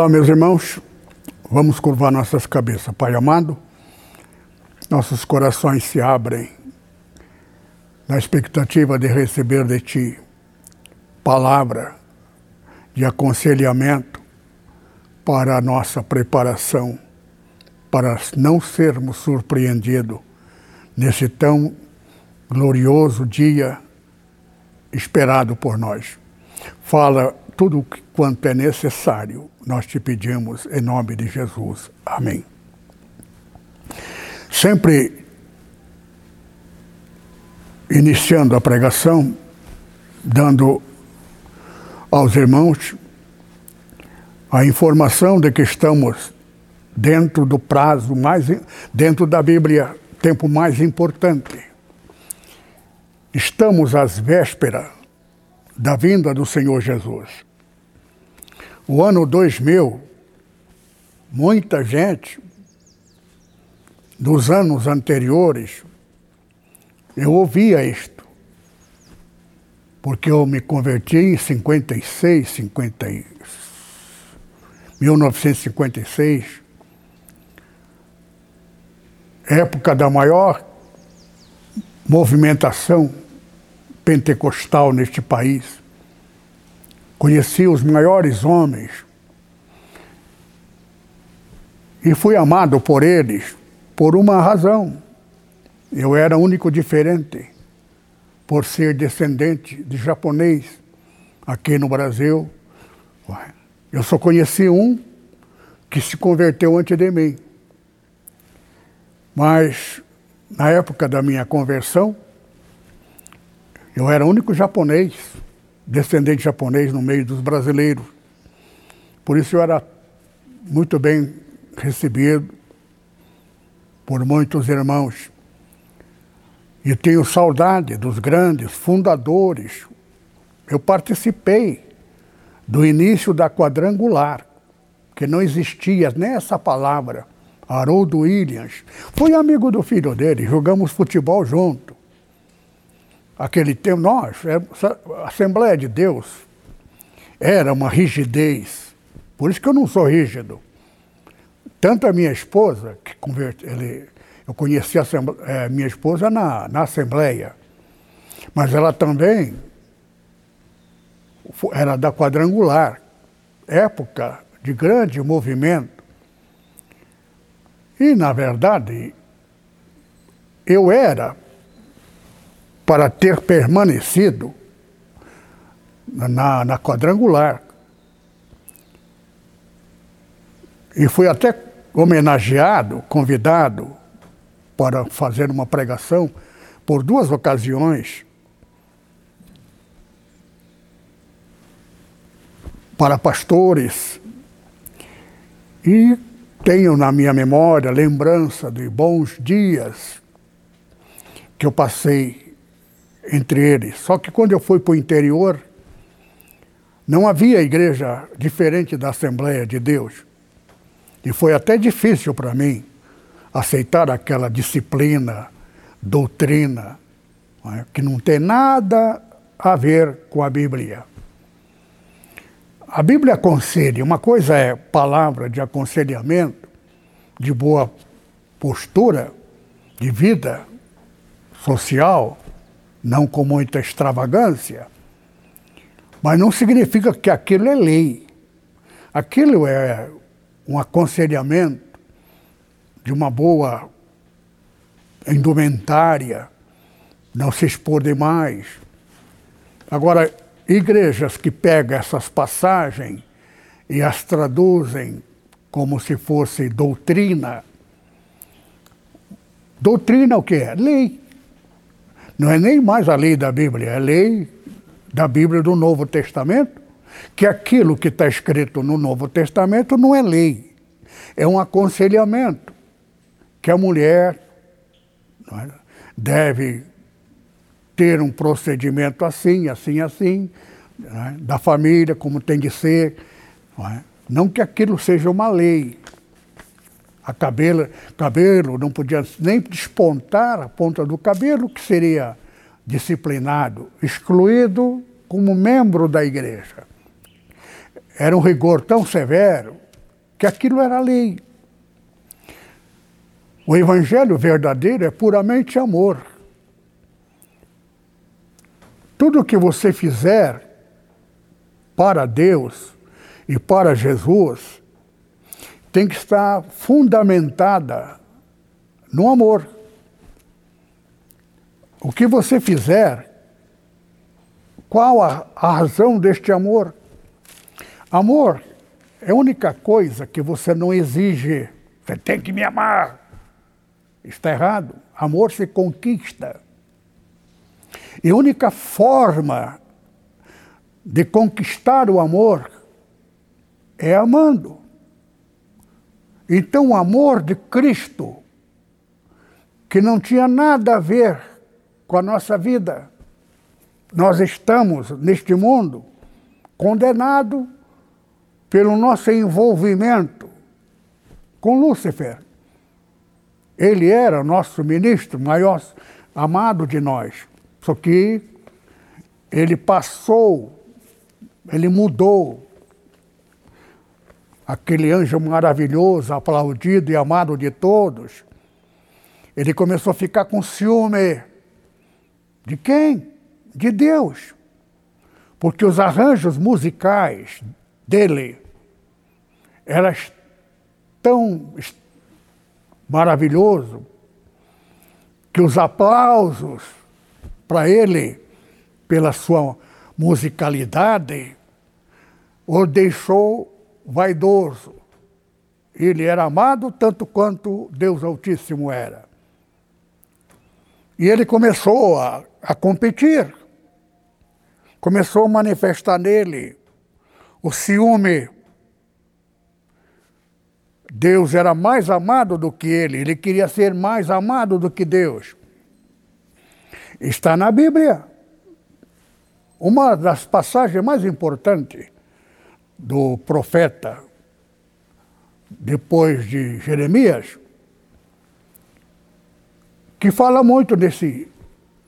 Olá, meus irmãos. Vamos curvar nossas cabeças. Pai amado, nossos corações se abrem na expectativa de receber de Ti palavra de aconselhamento para a nossa preparação, para não sermos surpreendidos nesse tão glorioso dia esperado por nós. Fala tudo quanto é necessário, nós te pedimos em nome de Jesus. Amém. Sempre iniciando a pregação, dando aos irmãos a informação de que estamos dentro do prazo mais dentro da Bíblia, tempo mais importante. Estamos às vésperas da vinda do Senhor Jesus. O ano 2000, muita gente dos anos anteriores, eu ouvia isto, porque eu me converti em 56, 50, 1956, época da maior movimentação pentecostal neste país. Conheci os maiores homens e fui amado por eles por uma razão. Eu era único diferente, por ser descendente de japonês aqui no Brasil. Eu só conheci um que se converteu antes de mim. Mas na época da minha conversão, eu era o único japonês descendente japonês no meio dos brasileiros. Por isso eu era muito bem recebido por muitos irmãos. E tenho saudade dos grandes fundadores. Eu participei do início da quadrangular, que não existia nem essa palavra. Haroldo Williams. Fui amigo do filho dele, jogamos futebol junto aquele tempo, nós, é, a Assembleia de Deus era uma rigidez. Por isso que eu não sou rígido. Tanto a minha esposa, que converte, ele, eu conheci a é, minha esposa na, na Assembleia, mas ela também era da quadrangular, época de grande movimento. E, na verdade, eu era para ter permanecido na, na quadrangular. E fui até homenageado, convidado para fazer uma pregação por duas ocasiões para pastores. E tenho na minha memória lembrança de bons dias que eu passei entre eles. Só que quando eu fui para o interior, não havia igreja diferente da Assembleia de Deus. E foi até difícil para mim aceitar aquela disciplina, doutrina, é? que não tem nada a ver com a Bíblia. A Bíblia aconselha, uma coisa é palavra de aconselhamento, de boa postura, de vida social, não com muita extravagância, mas não significa que aquilo é lei. Aquilo é um aconselhamento de uma boa indumentária, não se expor demais. Agora, igrejas que pegam essas passagens e as traduzem como se fosse doutrina. Doutrina o que é? Lei. Não é nem mais a lei da Bíblia, é a lei da Bíblia do Novo Testamento, que aquilo que está escrito no Novo Testamento não é lei, é um aconselhamento que a mulher é, deve ter um procedimento assim, assim, assim, é, da família, como tem de ser. Não, é? não que aquilo seja uma lei. A cabelo, cabelo não podia nem despontar a ponta do cabelo, que seria disciplinado, excluído como membro da igreja. Era um rigor tão severo que aquilo era lei. O evangelho verdadeiro é puramente amor. Tudo que você fizer para Deus e para Jesus tem que estar fundamentada no amor. O que você fizer, qual a, a razão deste amor? Amor é a única coisa que você não exige. Você tem que me amar. Está errado. Amor se conquista. E a única forma de conquistar o amor é amando. Então, o amor de Cristo, que não tinha nada a ver com a nossa vida, nós estamos neste mundo condenados pelo nosso envolvimento com Lúcifer. Ele era nosso ministro maior amado de nós. Só que ele passou, ele mudou. Aquele anjo maravilhoso, aplaudido e amado de todos, ele começou a ficar com ciúme. De quem? De Deus. Porque os arranjos musicais dele eram tão maravilhoso que os aplausos para ele pela sua musicalidade o deixou vaidoso. Ele era amado tanto quanto Deus Altíssimo era. E ele começou a, a competir, começou a manifestar nele o ciúme. Deus era mais amado do que ele, ele queria ser mais amado do que Deus. Está na Bíblia. Uma das passagens mais importantes do profeta, depois de Jeremias, que fala muito desse,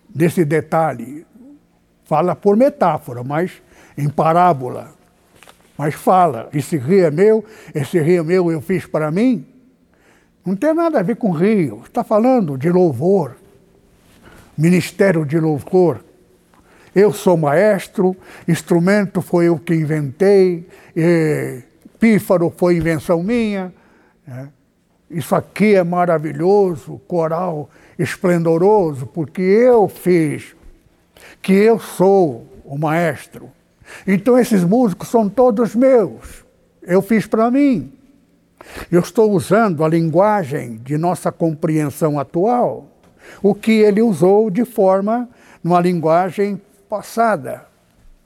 desse detalhe. Fala por metáfora, mas em parábola. Mas fala, esse rio é meu, esse rio é meu eu fiz para mim. Não tem nada a ver com rio. Está falando de louvor, ministério de louvor. Eu sou maestro, instrumento foi eu que inventei, pífaro foi invenção minha. Né? Isso aqui é maravilhoso, coral esplendoroso, porque eu fiz, que eu sou o maestro. Então esses músicos são todos meus. Eu fiz para mim. Eu estou usando a linguagem de nossa compreensão atual, o que ele usou de forma, numa linguagem passada,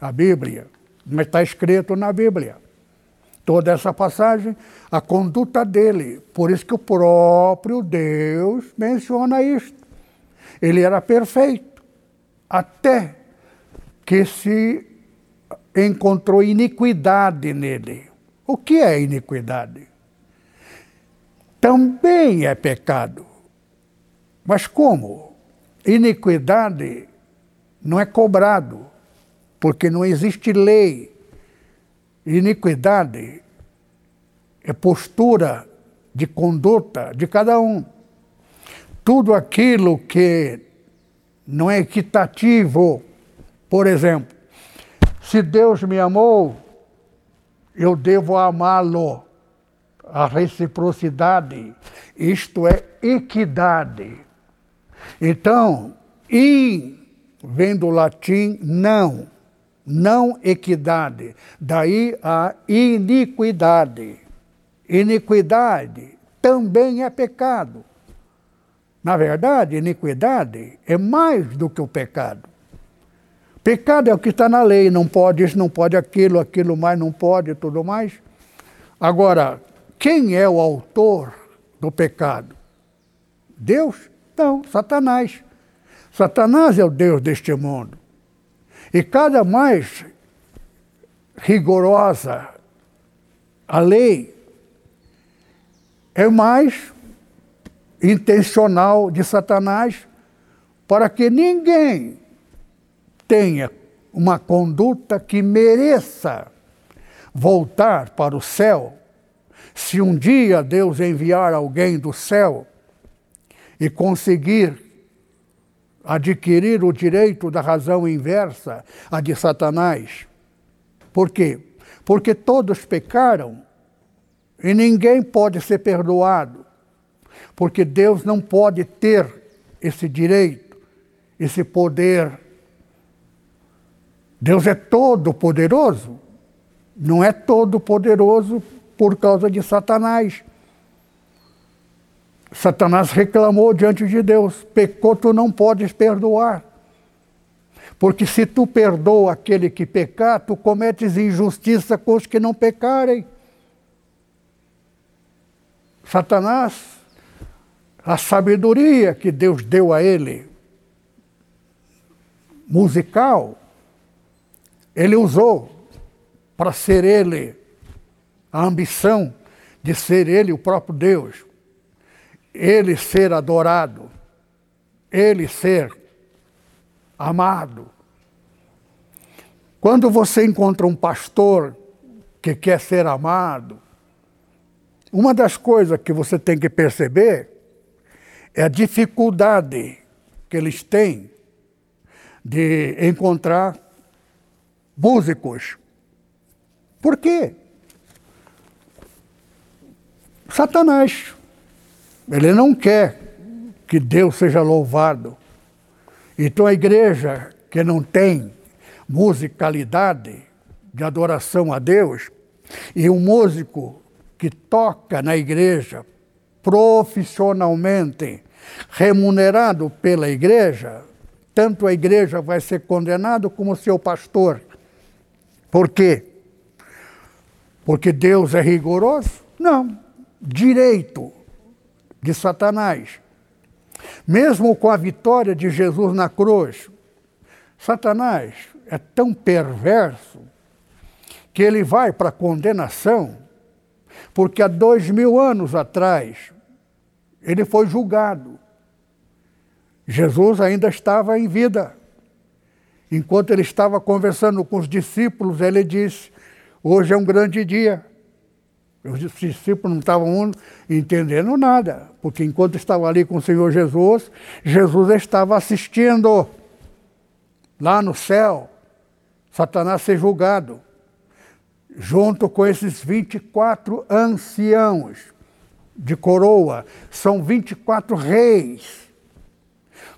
a Bíblia, mas está escrito na Bíblia. Toda essa passagem, a conduta dele. Por isso que o próprio Deus menciona isto. Ele era perfeito, até que se encontrou iniquidade nele. O que é iniquidade? Também é pecado. Mas como? Iniquidade não é cobrado, porque não existe lei. Iniquidade é postura de conduta de cada um. Tudo aquilo que não é equitativo, por exemplo, se Deus me amou, eu devo amá-lo. A reciprocidade, isto é equidade. Então, in vem do latim não, não equidade. Daí a iniquidade. Iniquidade também é pecado. Na verdade, iniquidade é mais do que o pecado. Pecado é o que está na lei, não pode isso, não pode aquilo, aquilo mais não pode, tudo mais. Agora, quem é o autor do pecado? Deus? Não, Satanás. Satanás é o Deus deste mundo. E cada mais rigorosa a lei, é mais intencional de Satanás para que ninguém tenha uma conduta que mereça voltar para o céu, se um dia Deus enviar alguém do céu e conseguir adquirir o direito da razão inversa a de Satanás. Por quê? Porque todos pecaram e ninguém pode ser perdoado, porque Deus não pode ter esse direito, esse poder. Deus é todo poderoso, não é todo poderoso por causa de Satanás. Satanás reclamou diante de Deus: pecou, tu não podes perdoar. Porque se tu perdoa aquele que pecar, tu cometes injustiça com os que não pecarem. Satanás, a sabedoria que Deus deu a ele, musical, ele usou para ser ele, a ambição de ser ele o próprio Deus ele ser adorado, ele ser amado. Quando você encontra um pastor que quer ser amado, uma das coisas que você tem que perceber é a dificuldade que eles têm de encontrar músicos. Por quê? Satanás ele não quer que Deus seja louvado. Então a igreja que não tem musicalidade de adoração a Deus, e um músico que toca na igreja profissionalmente, remunerado pela igreja, tanto a igreja vai ser condenado como o seu pastor. Por quê? Porque Deus é rigoroso? Não. Direito de Satanás. Mesmo com a vitória de Jesus na cruz, Satanás é tão perverso que ele vai para a condenação, porque há dois mil anos atrás ele foi julgado. Jesus ainda estava em vida. Enquanto ele estava conversando com os discípulos, ele disse: Hoje é um grande dia. Os discípulos não estavam entendendo nada, porque enquanto estavam ali com o Senhor Jesus, Jesus estava assistindo lá no céu, Satanás ser julgado, junto com esses 24 anciãos de coroa, são 24 reis.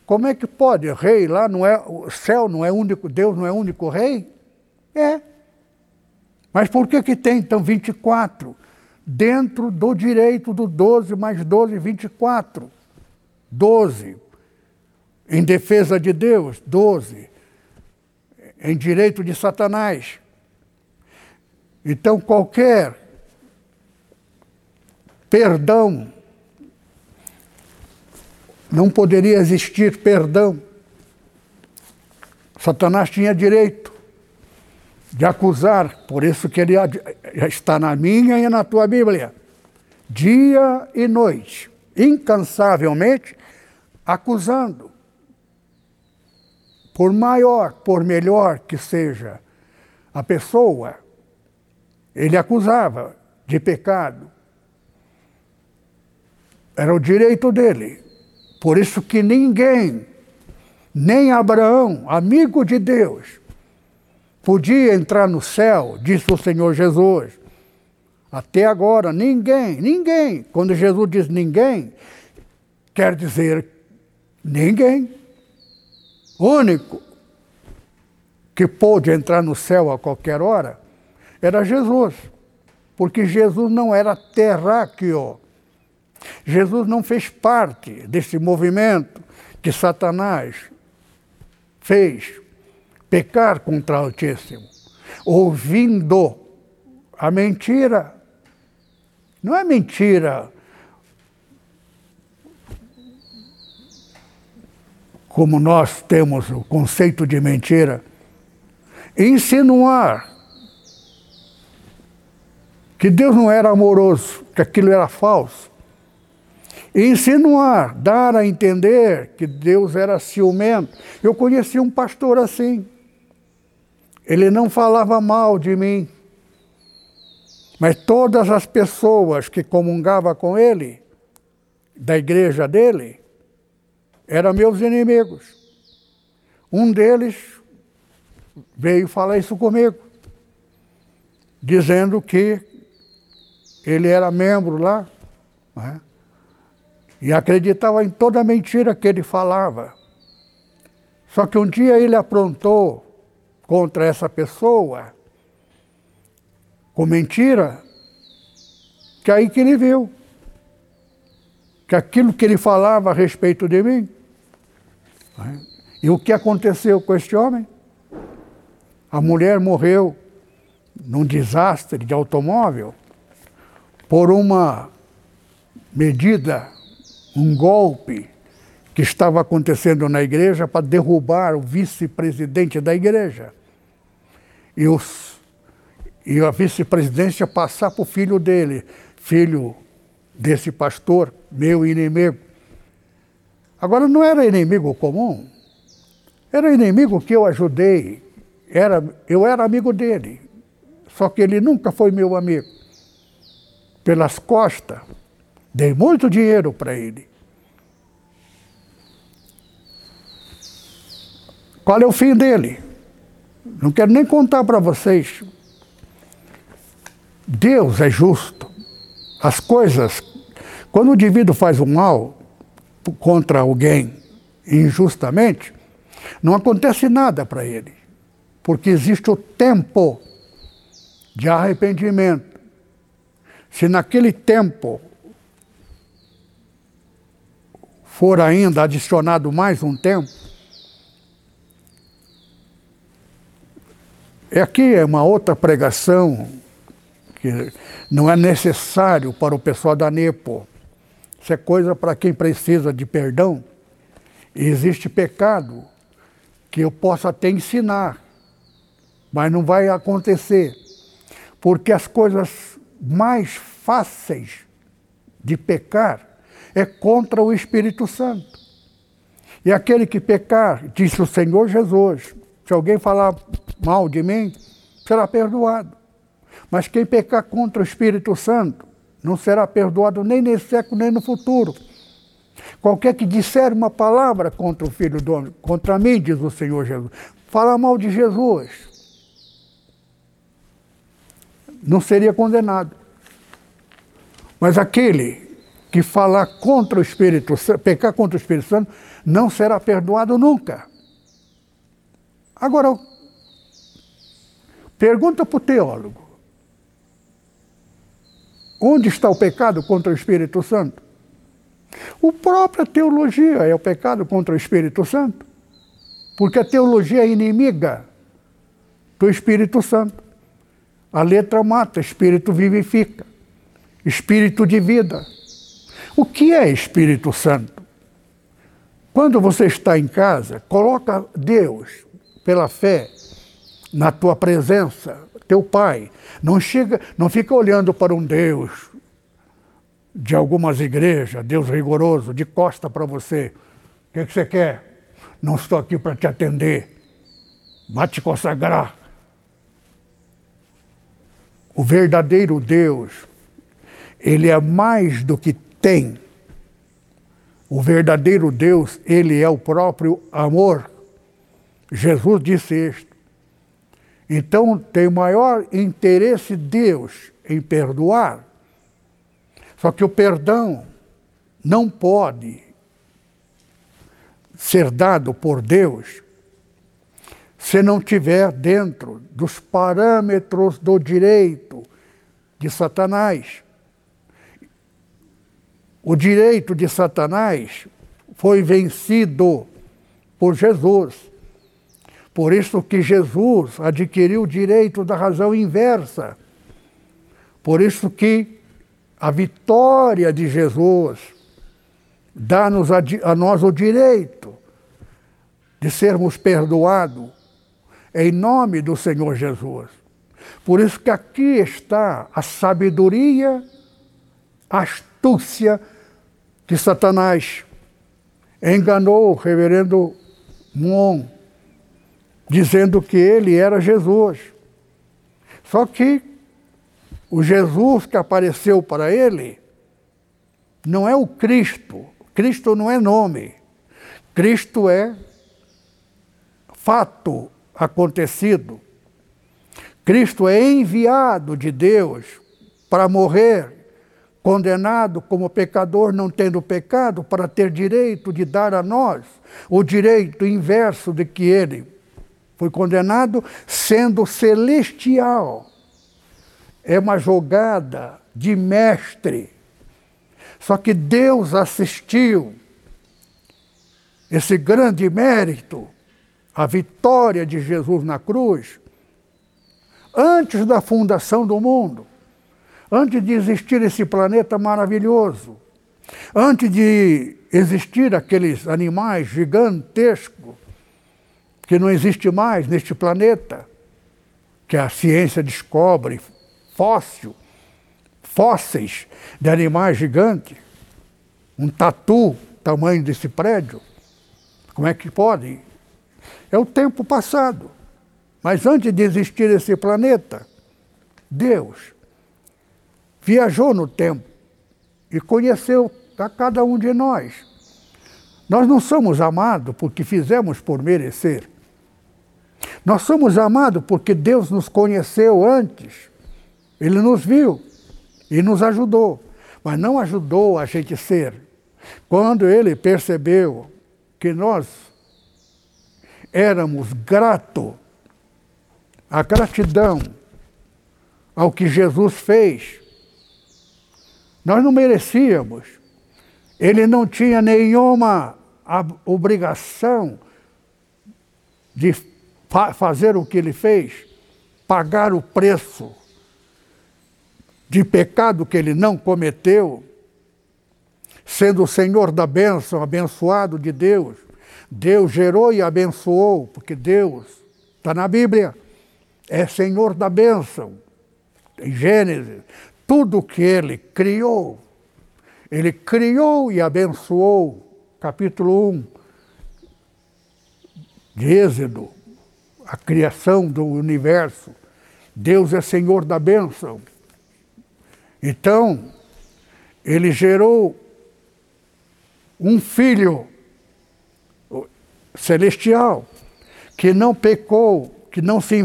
Como é que pode? Rei lá não é, o céu não é único, Deus não é único rei? É. Mas por que que tem então 24? Dentro do direito do 12 mais 12, 24. 12. Em defesa de Deus, 12. Em direito de Satanás. Então, qualquer perdão, não poderia existir perdão. Satanás tinha direito de acusar, por isso que ele está na minha e na tua Bíblia, dia e noite, incansavelmente acusando. Por maior, por melhor que seja a pessoa, ele acusava de pecado. Era o direito dele. Por isso que ninguém, nem Abraão, amigo de Deus, podia entrar no céu, disse o Senhor Jesus. Até agora, ninguém, ninguém. Quando Jesus diz ninguém, quer dizer ninguém. Único que pôde entrar no céu a qualquer hora era Jesus. Porque Jesus não era terráqueo. Jesus não fez parte desse movimento que Satanás fez pecar contra o Altíssimo, ouvindo a mentira. Não é mentira como nós temos o conceito de mentira, insinuar que Deus não era amoroso, que aquilo era falso. Insinuar, dar a entender que Deus era ciumento. Eu conheci um pastor assim. Ele não falava mal de mim. Mas todas as pessoas que comungavam com ele, da igreja dele, eram meus inimigos. Um deles veio falar isso comigo, dizendo que ele era membro lá, né? e acreditava em toda mentira que ele falava. Só que um dia ele aprontou contra essa pessoa, com mentira, que aí que ele viu que aquilo que ele falava a respeito de mim. Né? E o que aconteceu com este homem? A mulher morreu num desastre de automóvel por uma medida, um golpe que estava acontecendo na igreja para derrubar o vice-presidente da igreja. E, os, e a vice-presidência passar para o filho dele, filho desse pastor, meu inimigo. Agora, não era inimigo comum, era inimigo que eu ajudei, era, eu era amigo dele, só que ele nunca foi meu amigo pelas costas. Dei muito dinheiro para ele. Qual é o fim dele? Não quero nem contar para vocês. Deus é justo. As coisas, quando o indivíduo faz o mal contra alguém injustamente, não acontece nada para ele, porque existe o tempo de arrependimento. Se naquele tempo for ainda adicionado mais um tempo, é aqui é uma outra pregação que não é necessário para o pessoal da NEPO. Isso é coisa para quem precisa de perdão. E existe pecado que eu posso até ensinar, mas não vai acontecer. Porque as coisas mais fáceis de pecar é contra o Espírito Santo. E aquele que pecar, disse o Senhor Jesus, se alguém falar mal de mim, será perdoado. Mas quem pecar contra o Espírito Santo não será perdoado nem nesse século, nem no futuro. Qualquer que disser uma palavra contra o Filho do Homem, contra mim, diz o Senhor Jesus, fala mal de Jesus, não seria condenado. Mas aquele que falar contra o Espírito Santo, pecar contra o Espírito Santo, não será perdoado nunca. Agora, pergunta para o teólogo: onde está o pecado contra o Espírito Santo? O própria teologia é o pecado contra o Espírito Santo, porque a teologia é inimiga do Espírito Santo. A letra mata, Espírito vivifica. Espírito de vida. O que é Espírito Santo? Quando você está em casa, coloca Deus pela fé na tua presença, teu Pai. Não chega, não fica olhando para um Deus de algumas igrejas, Deus rigoroso, de costa para você. O que, é que você quer? Não estou aqui para te atender. Vai te consagrar. O verdadeiro Deus ele é mais do que tem. O verdadeiro Deus, ele é o próprio amor. Jesus disse isto. Então, tem maior interesse Deus em perdoar. Só que o perdão não pode ser dado por Deus se não tiver dentro dos parâmetros do direito de Satanás. O direito de Satanás foi vencido por Jesus. Por isso que Jesus adquiriu o direito da razão inversa. Por isso que a vitória de Jesus dá-nos a, a nós o direito de sermos perdoados em nome do Senhor Jesus. Por isso que aqui está a sabedoria, a astúcia de Satanás. Enganou o reverendo Mon, dizendo que ele era Jesus. Só que o Jesus que apareceu para ele não é o Cristo. Cristo não é nome. Cristo é fato acontecido. Cristo é enviado de Deus para morrer, condenado como pecador, não tendo pecado, para ter direito de dar a nós o direito inverso de que ele foi condenado, sendo celestial. É uma jogada de mestre. Só que Deus assistiu esse grande mérito, a vitória de Jesus na cruz, antes da fundação do mundo, antes de existir esse planeta maravilhoso, antes de existir aqueles animais gigantescos que não existe mais neste planeta, que a ciência descobre fóssil, fósseis de animais gigantes, um tatu tamanho desse prédio. Como é que pode? É o tempo passado. Mas antes de existir esse planeta, Deus viajou no tempo e conheceu a cada um de nós. Nós não somos amados porque fizemos por merecer. Nós somos amados porque Deus nos conheceu antes. Ele nos viu e nos ajudou, mas não ajudou a gente ser. Quando ele percebeu que nós éramos gratos, a gratidão ao que Jesus fez, nós não merecíamos. Ele não tinha nenhuma obrigação de fa fazer o que ele fez, pagar o preço de pecado que ele não cometeu, sendo o Senhor da bênção, abençoado de Deus. Deus gerou e abençoou, porque Deus está na Bíblia, é Senhor da bênção. Em Gênesis, tudo que ele criou, ele criou e abençoou. Capítulo 1 de Êxodo a criação do universo. Deus é Senhor da bênção. Então, ele gerou um filho celestial que não pecou, que não se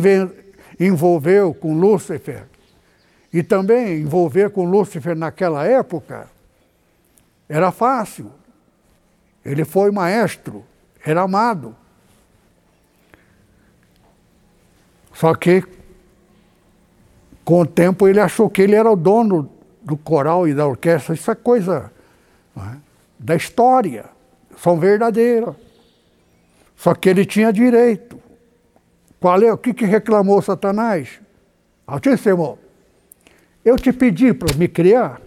envolveu com Lúcifer. E também envolver com Lúcifer naquela época era fácil. Ele foi maestro, era amado. Só que, com o tempo, ele achou que ele era o dono do coral e da orquestra. Isso é coisa é? da história, são verdadeiras. Só que ele tinha direito. Qual é? O que, que reclamou Satanás? Altíssimo, eu te pedi para me criar.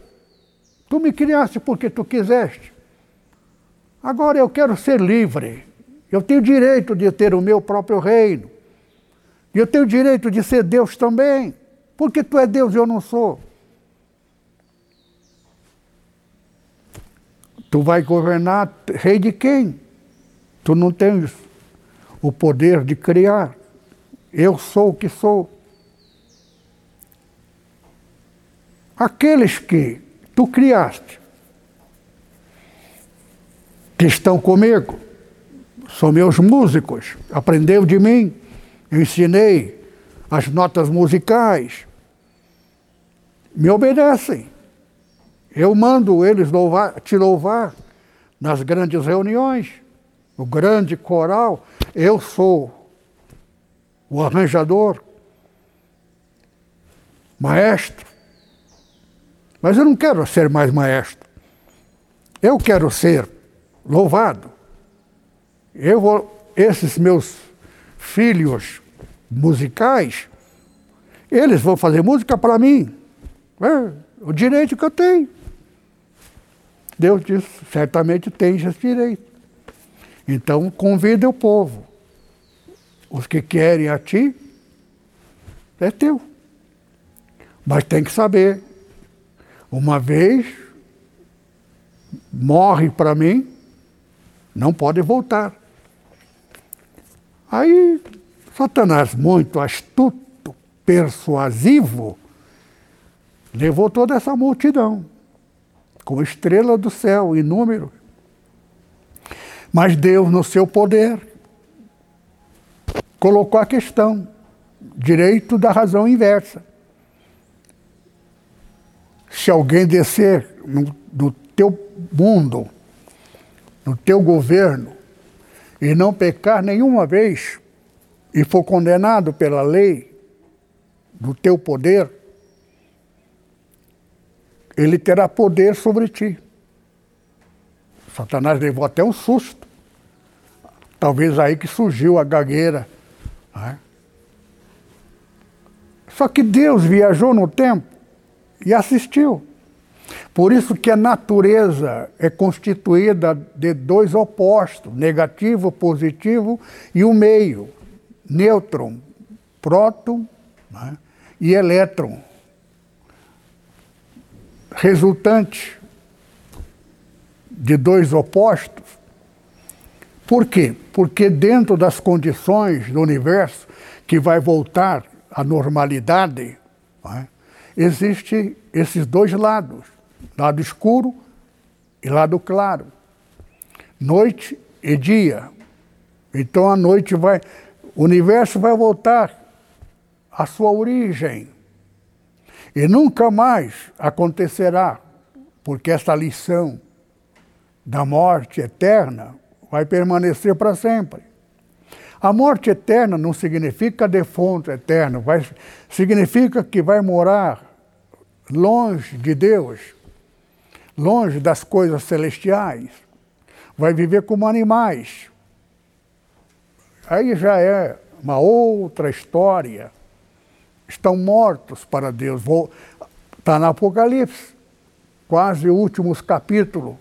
Tu me criaste porque tu quiseste. Agora eu quero ser livre. Eu tenho direito de ter o meu próprio reino. E eu tenho o direito de ser Deus também. Porque tu é Deus e eu não sou. Tu vai governar rei de quem? Tu não tens o poder de criar. Eu sou o que sou. Aqueles que tu criaste, que estão comigo, são meus músicos, aprendeu de mim ensinei as notas musicais. Me obedecem. Eu mando eles louvar, te louvar nas grandes reuniões, o grande coral. Eu sou o arranjador, maestro. Mas eu não quero ser mais maestro. Eu quero ser louvado. Eu vou, esses meus filhos musicais, eles vão fazer música para mim. É o direito que eu tenho. Deus disse, certamente tens esse direito. Então convida o povo. Os que querem a ti, é teu. Mas tem que saber. Uma vez morre para mim, não pode voltar. Aí, Satanás, muito astuto, persuasivo, levou toda essa multidão, como estrela do céu, em número. Mas Deus, no seu poder, colocou a questão, direito da razão inversa. Se alguém descer no, no teu mundo, no teu governo, e não pecar nenhuma vez, e for condenado pela lei do teu poder, ele terá poder sobre ti. Satanás levou até um susto. Talvez aí que surgiu a gagueira. Né? Só que Deus viajou no tempo e assistiu. Por isso que a natureza é constituída de dois opostos, negativo, positivo, e o meio, nêutron, próton né, e elétron. Resultante de dois opostos. Por quê? Porque dentro das condições do universo que vai voltar à normalidade, né, existe esses dois lados, lado escuro e lado claro, noite e dia. Então a noite vai, o universo vai voltar à sua origem. E nunca mais acontecerá, porque esta lição da morte eterna vai permanecer para sempre. A morte eterna não significa defunto eterno, vai, significa que vai morar longe de Deus, longe das coisas celestiais, vai viver como animais. Aí já é uma outra história. Estão mortos para Deus. Está no Apocalipse, quase últimos capítulo,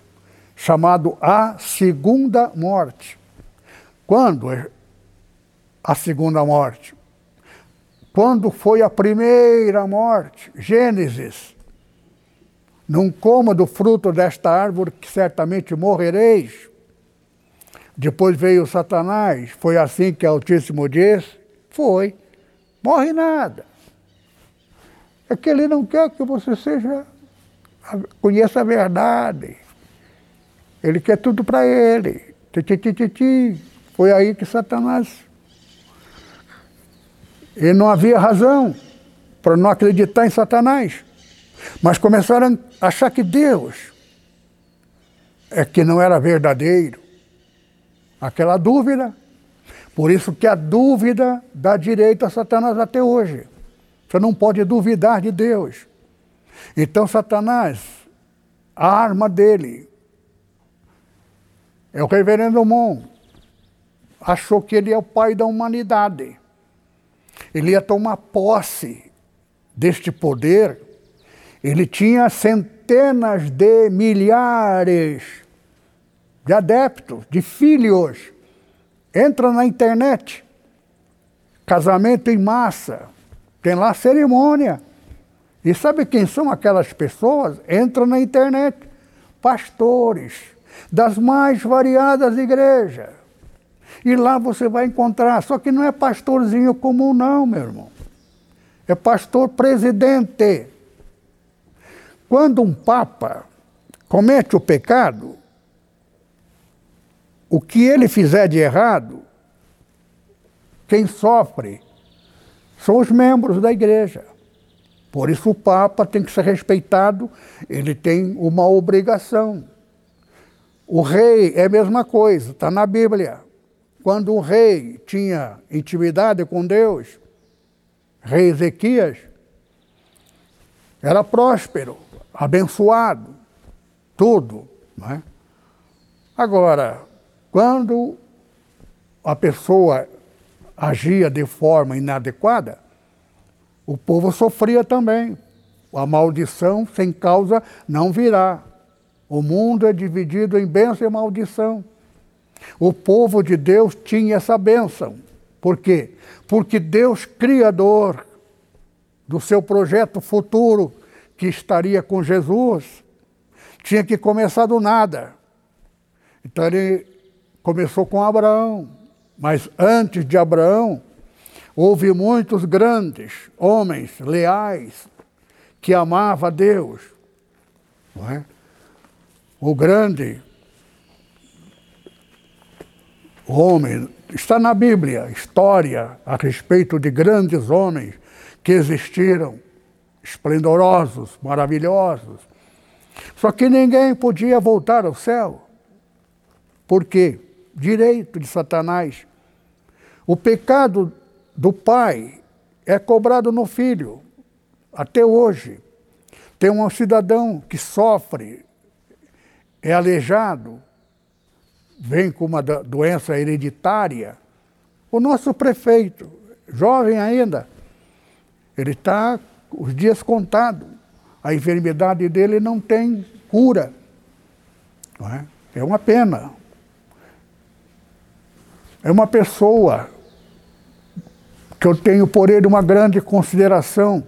chamado A Segunda Morte. Quando é a segunda morte? Quando foi a primeira morte? Gênesis. Não coma do fruto desta árvore, que certamente morrereis. Depois veio Satanás. Foi assim que Altíssimo disse? Foi. Morre nada. É que ele não quer que você seja conheça a verdade. Ele quer tudo para ele. Foi aí que Satanás e não havia razão para não acreditar em Satanás. Mas começaram a achar que Deus é que não era verdadeiro. Aquela dúvida. Por isso que a dúvida dá direito a Satanás até hoje. Você não pode duvidar de Deus. Então Satanás, a arma dele é o reverendo Mon. Achou que ele é o pai da humanidade ele ia tomar posse deste poder. Ele tinha centenas de milhares de adeptos, de filhos. Entra na internet, casamento em massa, tem lá cerimônia. E sabe quem são aquelas pessoas? Entra na internet, pastores das mais variadas igrejas e lá você vai encontrar. Só que não é pastorzinho comum, não, meu irmão. É pastor presidente. Quando um papa comete o pecado, o que ele fizer de errado, quem sofre são os membros da igreja. Por isso o Papa tem que ser respeitado, ele tem uma obrigação. O rei é a mesma coisa, está na Bíblia. Quando o rei tinha intimidade com Deus, rei Ezequias, era próspero, abençoado, tudo. Não é? Agora, quando a pessoa agia de forma inadequada, o povo sofria também. A maldição sem causa não virá. O mundo é dividido em bênção e maldição. O povo de Deus tinha essa bênção. Por quê? Porque Deus, Criador do seu projeto futuro, que estaria com Jesus, tinha que começar do nada. Então ele começou com Abraão. Mas antes de Abraão, houve muitos grandes homens leais que amavam a Deus. É? O grande homem, está na Bíblia, história a respeito de grandes homens que existiram, esplendorosos, maravilhosos. Só que ninguém podia voltar ao céu. Por quê? Direito de Satanás. O pecado do pai é cobrado no filho, até hoje. Tem um cidadão que sofre é aleijado, vem com uma doença hereditária. O nosso prefeito, jovem ainda, ele está os dias contados. A enfermidade dele não tem cura. Não é? é uma pena. É uma pessoa que eu tenho por ele uma grande consideração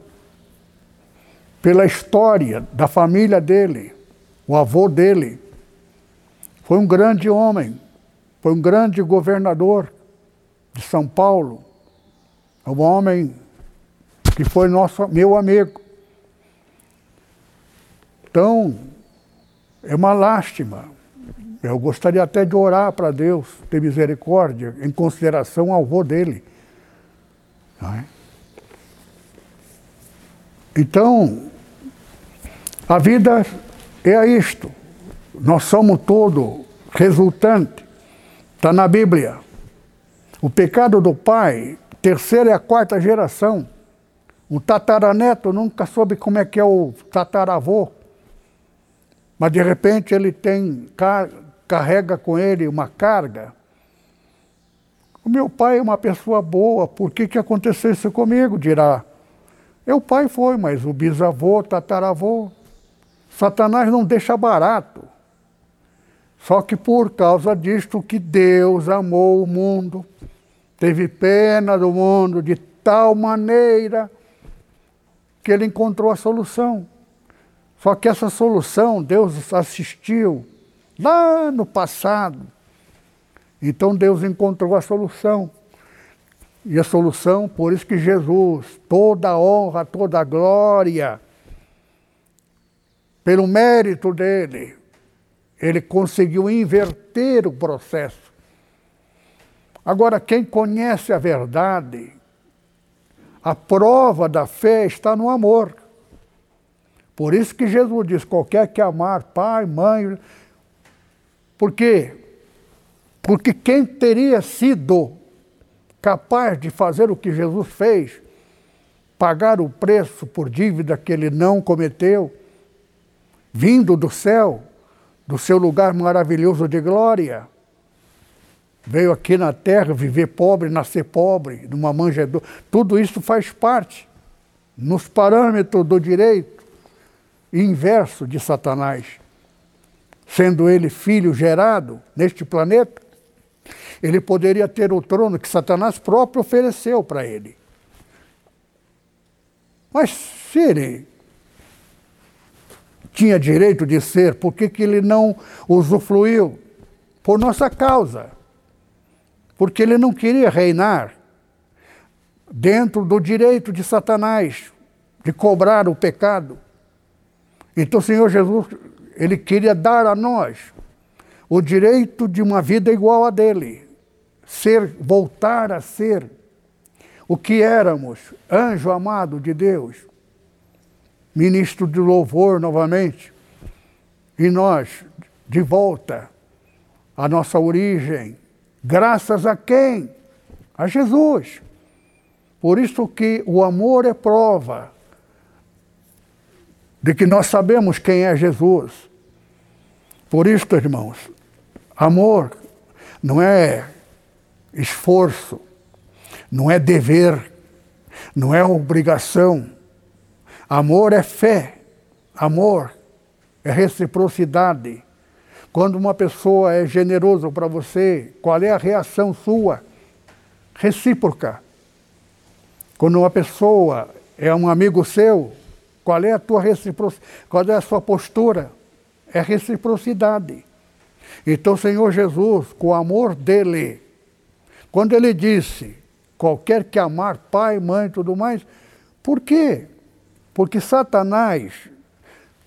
pela história da família dele, o avô dele. Foi um grande homem, foi um grande governador de São Paulo, um homem que foi nosso, meu amigo. Então, é uma lástima. Eu gostaria até de orar para Deus ter misericórdia em consideração ao avô dele. É? Então, a vida é isto. Nós somos todo resultante. Está na Bíblia. O pecado do pai, terceira e a quarta geração. O tataraneto nunca soube como é que é o tataravô. Mas de repente ele tem carrega com ele uma carga. O meu pai é uma pessoa boa, por que, que aconteceu isso comigo? Dirá. O pai foi, mas o bisavô, tataravô. Satanás não deixa barato. Só que por causa disto que Deus amou o mundo, teve pena do mundo de tal maneira que ele encontrou a solução. Só que essa solução Deus assistiu lá no passado. Então Deus encontrou a solução. E a solução, por isso que Jesus, toda a honra, toda a glória, pelo mérito dele, ele conseguiu inverter o processo. Agora, quem conhece a verdade, a prova da fé está no amor. Por isso que Jesus diz: qualquer que amar pai, mãe. Por quê? Porque quem teria sido capaz de fazer o que Jesus fez, pagar o preço por dívida que ele não cometeu, vindo do céu, do seu lugar maravilhoso de glória. Veio aqui na terra viver pobre, nascer pobre, numa manjedoura. Tudo isso faz parte, nos parâmetros do direito, inverso de Satanás. Sendo ele filho gerado neste planeta, ele poderia ter o trono que Satanás próprio ofereceu para ele. Mas se ele tinha direito de ser, por que, que ele não usufruiu? Por nossa causa. Porque ele não queria reinar dentro do direito de Satanás, de cobrar o pecado. Então o Senhor Jesus, ele queria dar a nós o direito de uma vida igual a dele, ser, voltar a ser o que éramos, anjo amado de Deus ministro de louvor novamente, e nós, de volta à nossa origem, graças a quem? A Jesus. Por isso que o amor é prova de que nós sabemos quem é Jesus. Por isso, irmãos, amor não é esforço. não é dever, não é obrigação. Amor é fé, amor é reciprocidade. Quando uma pessoa é generosa para você, qual é a reação sua? Recíproca. Quando uma pessoa é um amigo seu, qual é a tua reciprocidade? Qual é a sua postura? É reciprocidade. Então, o Senhor Jesus, com o amor dele, quando ele disse, qualquer que amar pai, mãe e tudo mais, por quê? Porque Satanás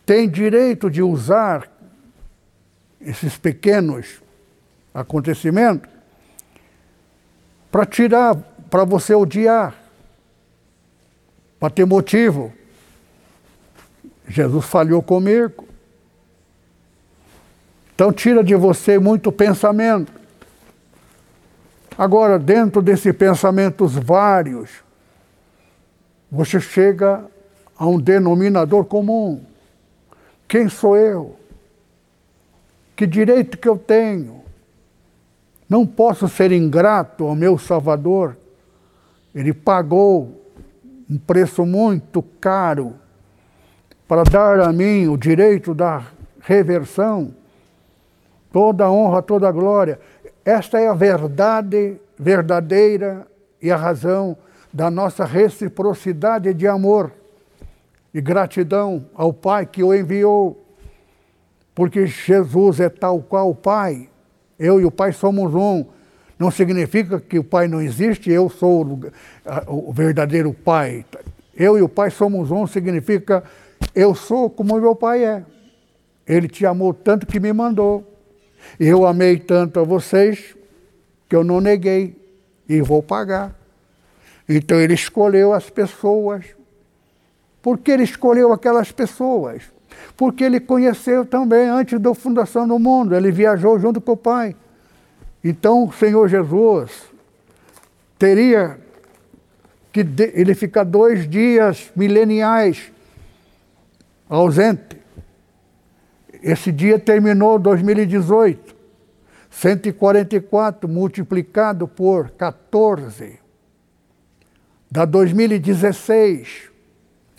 tem direito de usar esses pequenos acontecimentos para tirar, para você odiar, para ter motivo. Jesus falhou comigo. Então tira de você muito pensamento. Agora, dentro desses pensamentos vários, você chega a um denominador comum. Quem sou eu? Que direito que eu tenho? Não posso ser ingrato ao meu Salvador. Ele pagou um preço muito caro para dar a mim o direito da reversão, toda a honra, toda a glória. Esta é a verdade verdadeira e a razão da nossa reciprocidade de amor e gratidão ao Pai que o enviou, porque Jesus é tal qual o Pai. Eu e o Pai somos um. Não significa que o Pai não existe, eu sou o verdadeiro Pai. Eu e o Pai somos um, significa eu sou como meu Pai é. Ele te amou tanto que me mandou. Eu amei tanto a vocês que eu não neguei e vou pagar. Então ele escolheu as pessoas por que ele escolheu aquelas pessoas? Porque ele conheceu também antes da fundação do mundo, ele viajou junto com o Pai. Então o Senhor Jesus teria que ele ficar dois dias mileniais ausente. Esse dia terminou 2018. 144 multiplicado por 14 dá 2016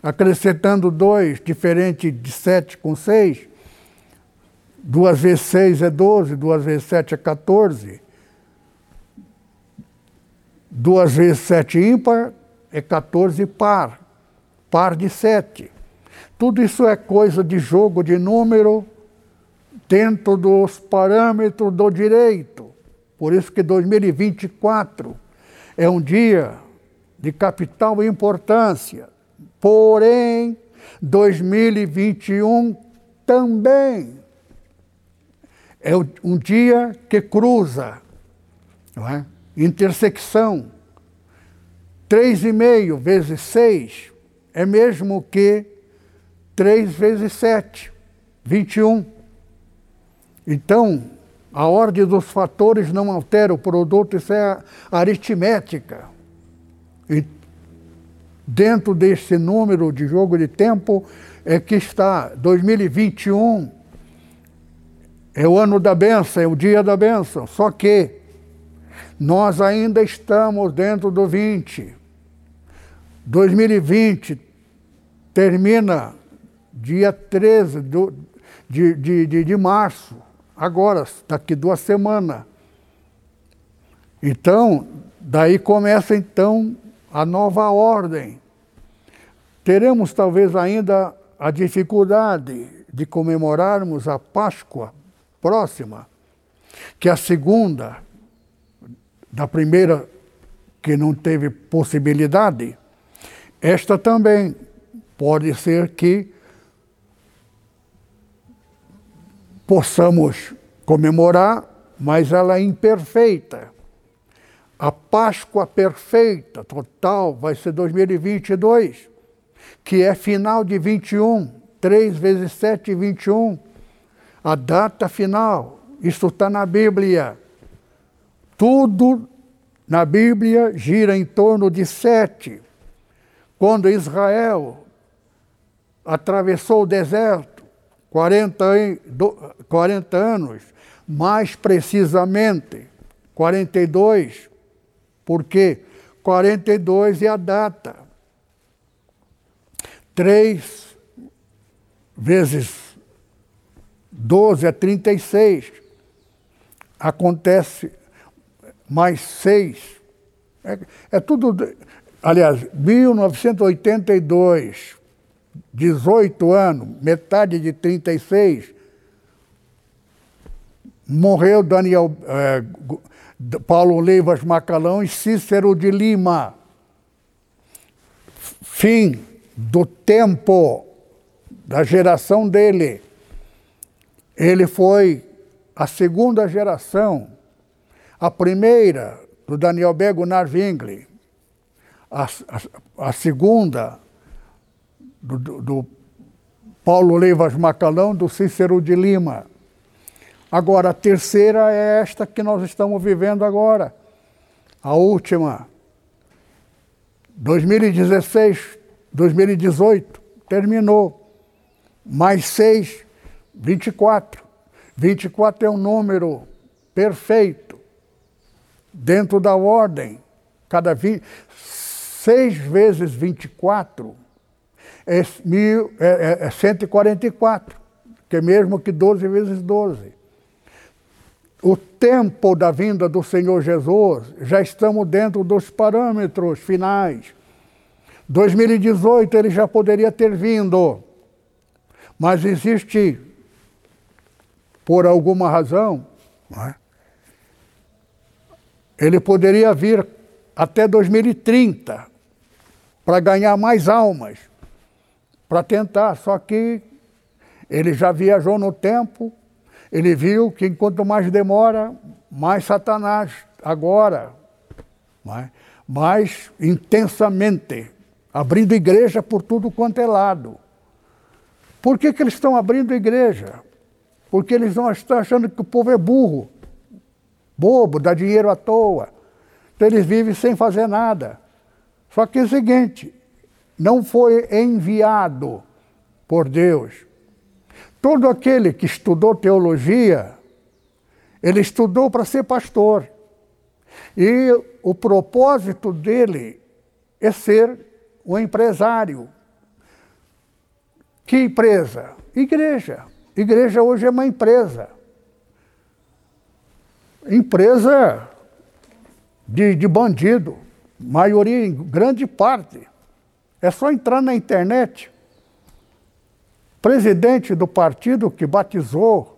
acrescentando dois, diferente de sete com seis. Duas vezes seis é doze, duas vezes sete é 14. Duas vezes sete ímpar é 14 par. Par de sete. Tudo isso é coisa de jogo de número dentro dos parâmetros do direito. Por isso que 2024 é um dia de capital importância. Porém, 2021 também é um dia que cruza, não é? intersecção. 3,5 vezes 6 é mesmo que 3 vezes 7, 21. Então, a ordem dos fatores não altera o produto, isso é aritmética dentro desse número de jogo de tempo é que está 2021 é o ano da benção, é o dia da benção. Só que nós ainda estamos dentro do 20. 2020 termina dia 13 do, de, de, de, de março, agora, daqui duas semanas. Então, daí começa então a nova ordem. Teremos talvez ainda a dificuldade de comemorarmos a Páscoa próxima, que é a segunda da primeira que não teve possibilidade. Esta também pode ser que possamos comemorar, mas ela é imperfeita. A Páscoa perfeita, total, vai ser 2022, que é final de 21, 3 vezes 7, 21. A data final, isso está na Bíblia. Tudo na Bíblia gira em torno de sete. Quando Israel atravessou o deserto, 40, 40 anos, mais precisamente, 42, porque 42 e a data. 3 vezes 12 é 36. Acontece mais 6. É, é tudo. Aliás, 1982, 18 anos, metade de 36, morreu Daniel é, Paulo Leivas Macalão e Cícero de Lima. Fim do tempo da geração dele. Ele foi a segunda geração, a primeira do Daniel Bego Narvingli, a, a, a segunda do, do, Paulo Leivas Macalão, do Cícero de Lima. Agora, a terceira é esta que nós estamos vivendo agora, a última. 2016, 2018, terminou. Mais seis, 24. 24 é um número perfeito, dentro da ordem. Cada 20, 6 vezes 24 é, mil, é, é, é 144, que é mesmo que 12 vezes 12 o tempo da vinda do Senhor Jesus, já estamos dentro dos parâmetros finais. 2018 ele já poderia ter vindo, mas existe, por alguma razão, é? ele poderia vir até 2030 para ganhar mais almas, para tentar, só que ele já viajou no tempo, ele viu que quanto mais demora, mais Satanás agora, mais, intensamente, abrindo igreja por tudo quanto é lado. Por que, que eles estão abrindo igreja? Porque eles não estão achando que o povo é burro, bobo, dá dinheiro à toa. Então eles vivem sem fazer nada. Só que é o seguinte, não foi enviado por Deus Todo aquele que estudou teologia, ele estudou para ser pastor. E o propósito dele é ser um empresário. Que empresa? Igreja. Igreja hoje é uma empresa. Empresa de, de bandido, maioria, grande parte. É só entrar na internet presidente do partido que batizou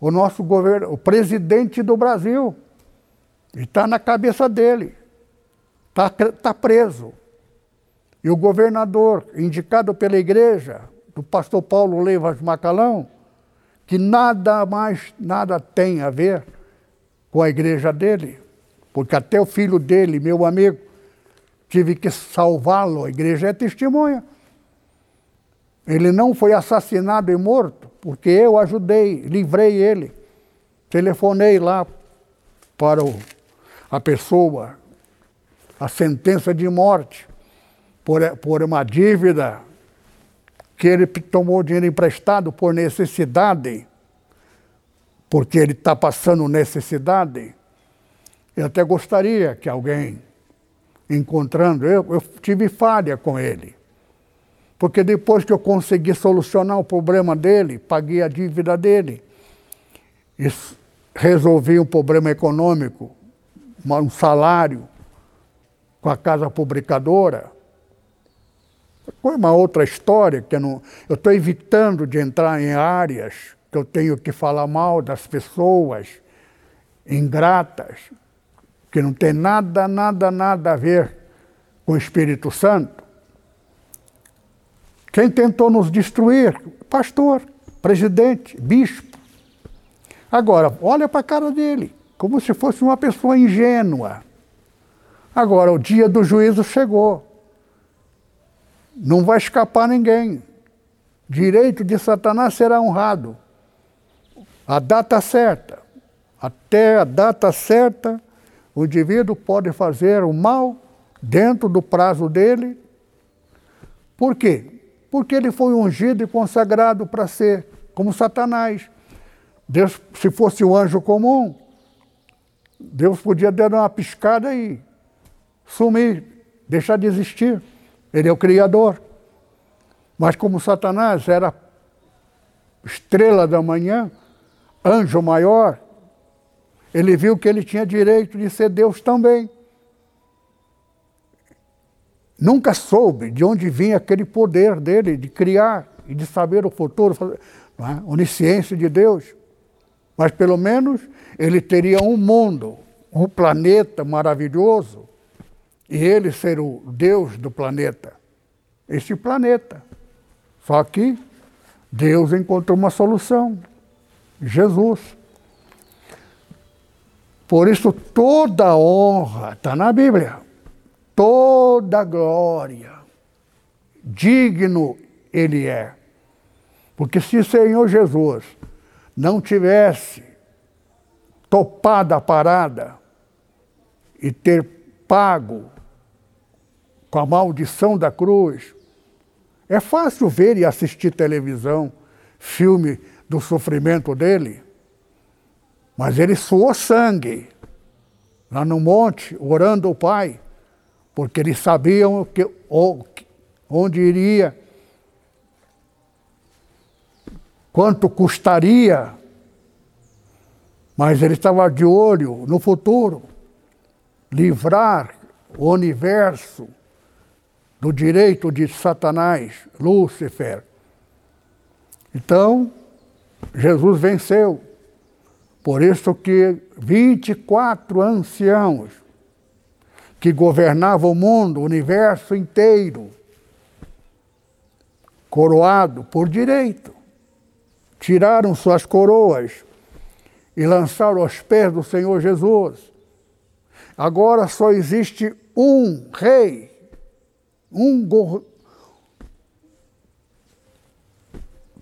o nosso governo, o presidente do Brasil. E está na cabeça dele. Está tá preso. E o governador, indicado pela igreja, do pastor Paulo Leivas Macalão, que nada mais, nada tem a ver com a igreja dele, porque até o filho dele, meu amigo, tive que salvá-lo, a igreja é testemunha. Ele não foi assassinado e morto, porque eu ajudei, livrei ele. Telefonei lá para o, a pessoa, a sentença de morte, por, por uma dívida que ele tomou dinheiro emprestado por necessidade, porque ele está passando necessidade. Eu até gostaria que alguém, encontrando, eu, eu tive falha com ele. Porque depois que eu consegui solucionar o problema dele, paguei a dívida dele, e resolvi um problema econômico, um salário com a casa publicadora, foi uma outra história que não. Eu estou evitando de entrar em áreas que eu tenho que falar mal das pessoas ingratas, que não tem nada, nada, nada a ver com o Espírito Santo. Quem tentou nos destruir? Pastor, presidente, bispo. Agora, olha para a cara dele, como se fosse uma pessoa ingênua. Agora, o dia do juízo chegou. Não vai escapar ninguém. Direito de Satanás será honrado. A data certa. Até a data certa, o indivíduo pode fazer o mal dentro do prazo dele. Por quê? porque ele foi ungido e consagrado para ser como Satanás. Deus, se fosse um anjo comum, Deus podia dar uma piscada e sumir, deixar de existir. Ele é o Criador. Mas como Satanás era estrela da manhã, anjo maior, ele viu que ele tinha direito de ser Deus também. Nunca soube de onde vinha aquele poder dele de criar e de saber o futuro, é? onisciência de Deus. Mas pelo menos ele teria um mundo, um planeta maravilhoso, e ele ser o Deus do planeta. Este planeta. Só que Deus encontrou uma solução. Jesus. Por isso toda honra está na Bíblia toda glória. Digno ele é. Porque se o Senhor Jesus não tivesse topado a parada e ter pago com a maldição da cruz, é fácil ver e assistir televisão, filme do sofrimento dele, mas ele suou sangue lá no monte, orando ao Pai porque eles sabiam que, onde iria, quanto custaria, mas ele estava de olho no futuro livrar o universo do direito de Satanás, Lúcifer. Então, Jesus venceu. Por isso que 24 anciãos que governava o mundo, o universo inteiro, coroado por direito. Tiraram suas coroas e lançaram aos pés do Senhor Jesus. Agora só existe um rei, um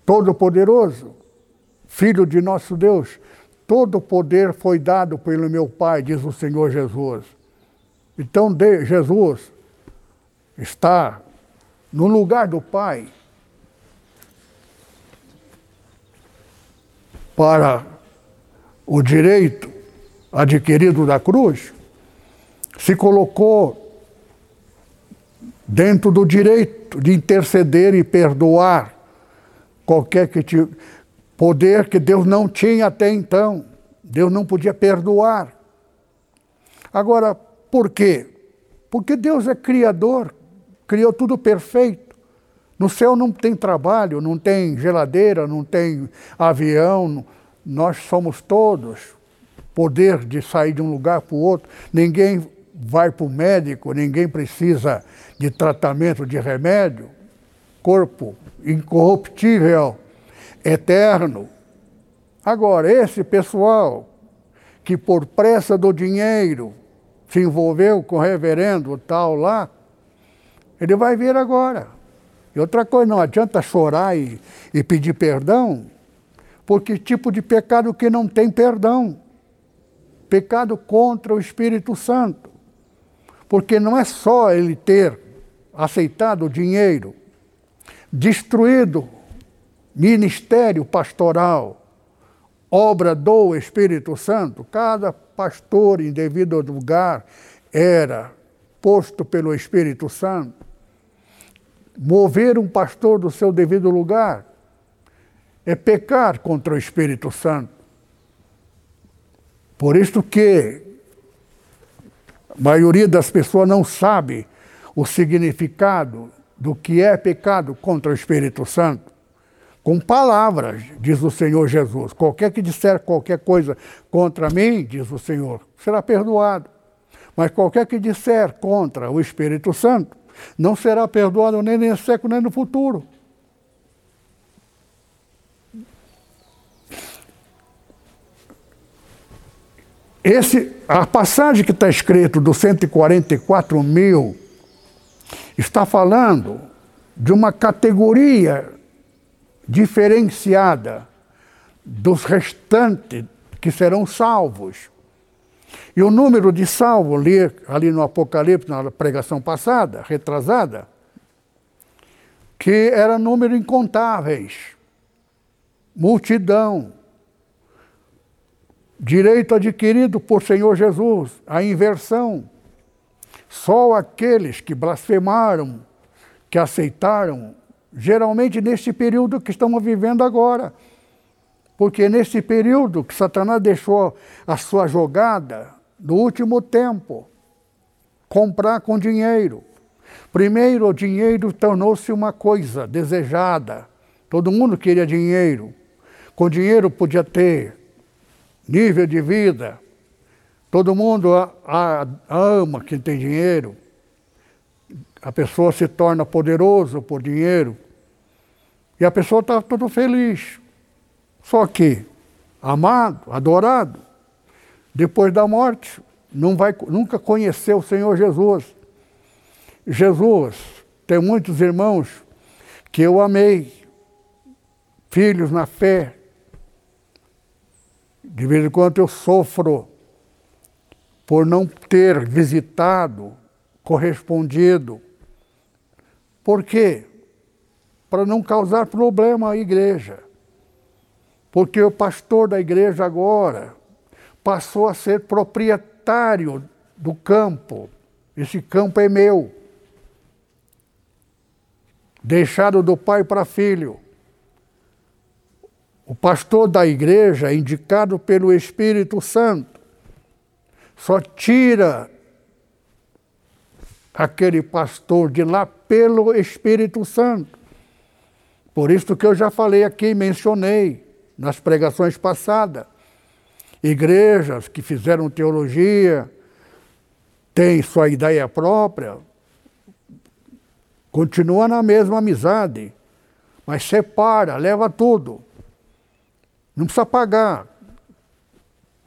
todo-poderoso, filho de nosso Deus. Todo o poder foi dado pelo meu Pai, diz o Senhor Jesus. Então Jesus está no lugar do Pai para o direito adquirido da cruz, se colocou dentro do direito de interceder e perdoar qualquer que te, poder que Deus não tinha até então. Deus não podia perdoar. Agora, por quê? Porque Deus é criador, criou tudo perfeito. No céu não tem trabalho, não tem geladeira, não tem avião, nós somos todos poder de sair de um lugar para o outro. Ninguém vai para o médico, ninguém precisa de tratamento de remédio. Corpo incorruptível, eterno. Agora, esse pessoal que por pressa do dinheiro se envolveu com o reverendo tal lá, ele vai vir agora. E outra coisa, não adianta chorar e, e pedir perdão, porque tipo de pecado que não tem perdão? Pecado contra o Espírito Santo. Porque não é só ele ter aceitado o dinheiro, destruído ministério pastoral, obra do Espírito Santo, cada pastor em devido lugar era posto pelo Espírito Santo. Mover um pastor do seu devido lugar é pecar contra o Espírito Santo. Por isso que a maioria das pessoas não sabe o significado do que é pecado contra o Espírito Santo com palavras, diz o Senhor Jesus. Qualquer que disser qualquer coisa contra mim, diz o Senhor, será perdoado. Mas qualquer que disser contra o Espírito Santo, não será perdoado nem nesse século, nem no futuro. Esse, a passagem que está escrito do 144 mil está falando de uma categoria diferenciada dos restantes que serão salvos. E o número de salvos, ali, ali no Apocalipse, na pregação passada, retrasada, que era número incontáveis, multidão, direito adquirido por Senhor Jesus, a inversão. Só aqueles que blasfemaram, que aceitaram, geralmente neste período que estamos vivendo agora. Porque nesse período que Satanás deixou a sua jogada, no último tempo, comprar com dinheiro. Primeiro, o dinheiro tornou-se uma coisa desejada. Todo mundo queria dinheiro. Com dinheiro podia ter nível de vida. Todo mundo a, a, ama quem tem dinheiro. A pessoa se torna poderoso por dinheiro. E a pessoa está toda feliz. Só que, amado, adorado, depois da morte, não vai, nunca conheceu o Senhor Jesus. Jesus tem muitos irmãos que eu amei, filhos na fé. De vez em quando eu sofro por não ter visitado, correspondido. Por quê? Para não causar problema à igreja. Porque o pastor da igreja agora passou a ser proprietário do campo. Esse campo é meu. Deixado do pai para filho. O pastor da igreja, indicado pelo Espírito Santo, só tira aquele pastor de lá pelo Espírito Santo. Por isso que eu já falei aqui, mencionei nas pregações passadas. Igrejas que fizeram teologia, têm sua ideia própria, continua na mesma amizade, mas separa, leva tudo. Não precisa pagar.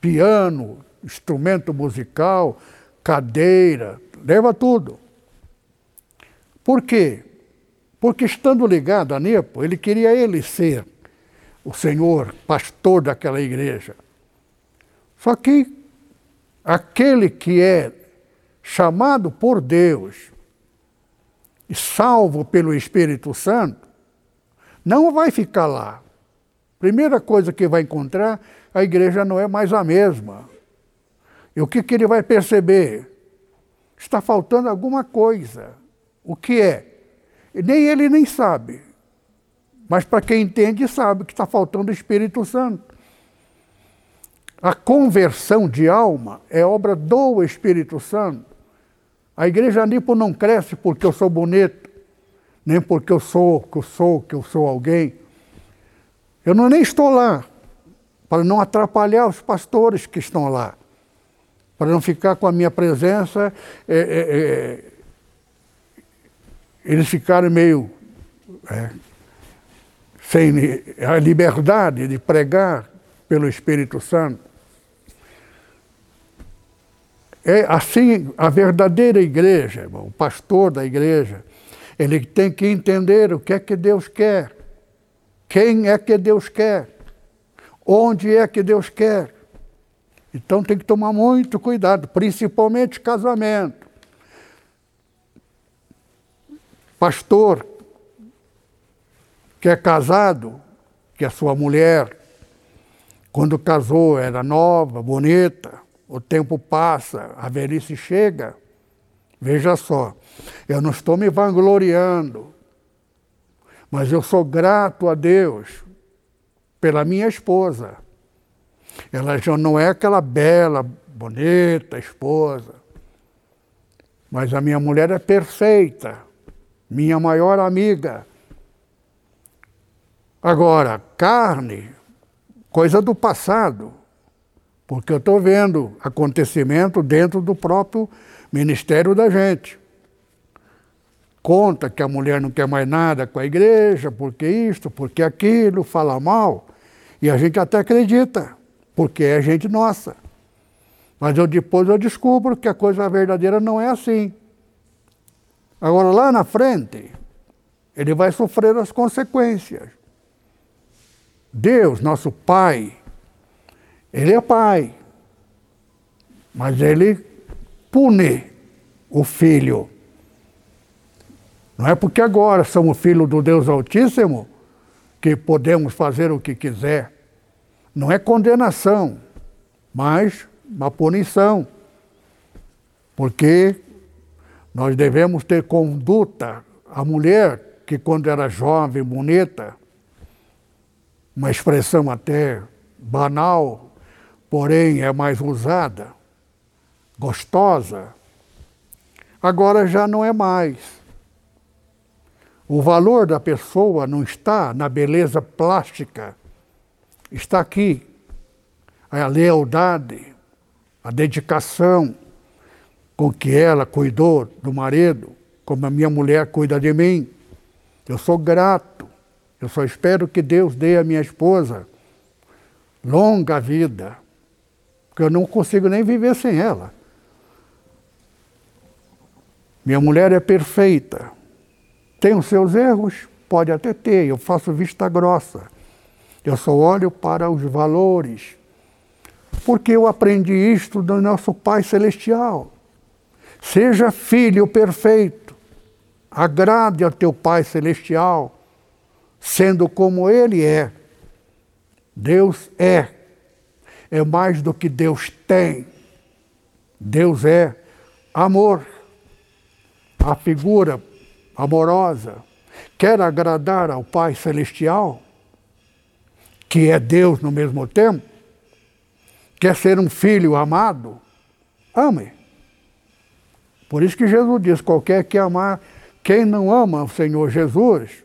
Piano, instrumento musical, cadeira, leva tudo. Por quê? Porque estando ligado a Nepo, ele queria ele ser o senhor pastor daquela igreja. Só que aquele que é chamado por Deus e salvo pelo Espírito Santo, não vai ficar lá. Primeira coisa que vai encontrar, a igreja não é mais a mesma. E o que, que ele vai perceber? Está faltando alguma coisa. O que é? Nem ele nem sabe. Mas para quem entende, sabe que está faltando o Espírito Santo. A conversão de alma é obra do Espírito Santo. A igreja Nipo não cresce porque eu sou bonito, nem porque eu sou, que eu sou, que eu sou alguém. Eu não nem estou lá para não atrapalhar os pastores que estão lá, para não ficar com a minha presença, é, é, é, eles ficarem meio é, sem a liberdade de pregar pelo Espírito Santo. É assim a verdadeira igreja, o pastor da igreja, ele tem que entender o que é que Deus quer, quem é que Deus quer, onde é que Deus quer. Então tem que tomar muito cuidado, principalmente casamento. Pastor que é casado, que a sua mulher, quando casou, era nova, bonita, o tempo passa, a velhice chega. Veja só, eu não estou me vangloriando, mas eu sou grato a Deus pela minha esposa. Ela já não é aquela bela, bonita esposa, mas a minha mulher é perfeita, minha maior amiga. Agora, carne, coisa do passado, porque eu estou vendo acontecimento dentro do próprio ministério da gente. Conta que a mulher não quer mais nada com a igreja, porque isto, porque aquilo, fala mal, e a gente até acredita, porque é gente nossa. Mas eu depois eu descubro que a coisa verdadeira não é assim. Agora lá na frente, ele vai sofrer as consequências. Deus, nosso Pai, Ele é Pai, mas Ele pune o Filho. Não é porque agora somos filhos do Deus Altíssimo que podemos fazer o que quiser. Não é condenação, mas uma punição. Porque Nós devemos ter conduta. A mulher que, quando era jovem, bonita, uma expressão até banal, porém é mais usada, gostosa, agora já não é mais. O valor da pessoa não está na beleza plástica, está aqui a lealdade, a dedicação com que ela cuidou do marido, como a minha mulher cuida de mim. Eu sou grato. Eu só espero que Deus dê à minha esposa longa vida, porque eu não consigo nem viver sem ela. Minha mulher é perfeita. Tem os seus erros? Pode até ter, eu faço vista grossa. Eu só olho para os valores, porque eu aprendi isto do nosso Pai Celestial. Seja filho perfeito, agrade a teu Pai Celestial, sendo como Ele é. Deus é, é mais do que Deus tem. Deus é amor. A figura amorosa quer agradar ao Pai Celestial, que é Deus no mesmo tempo, quer ser um filho amado, ame. Por isso que Jesus diz: qualquer que amar, quem não ama o Senhor Jesus,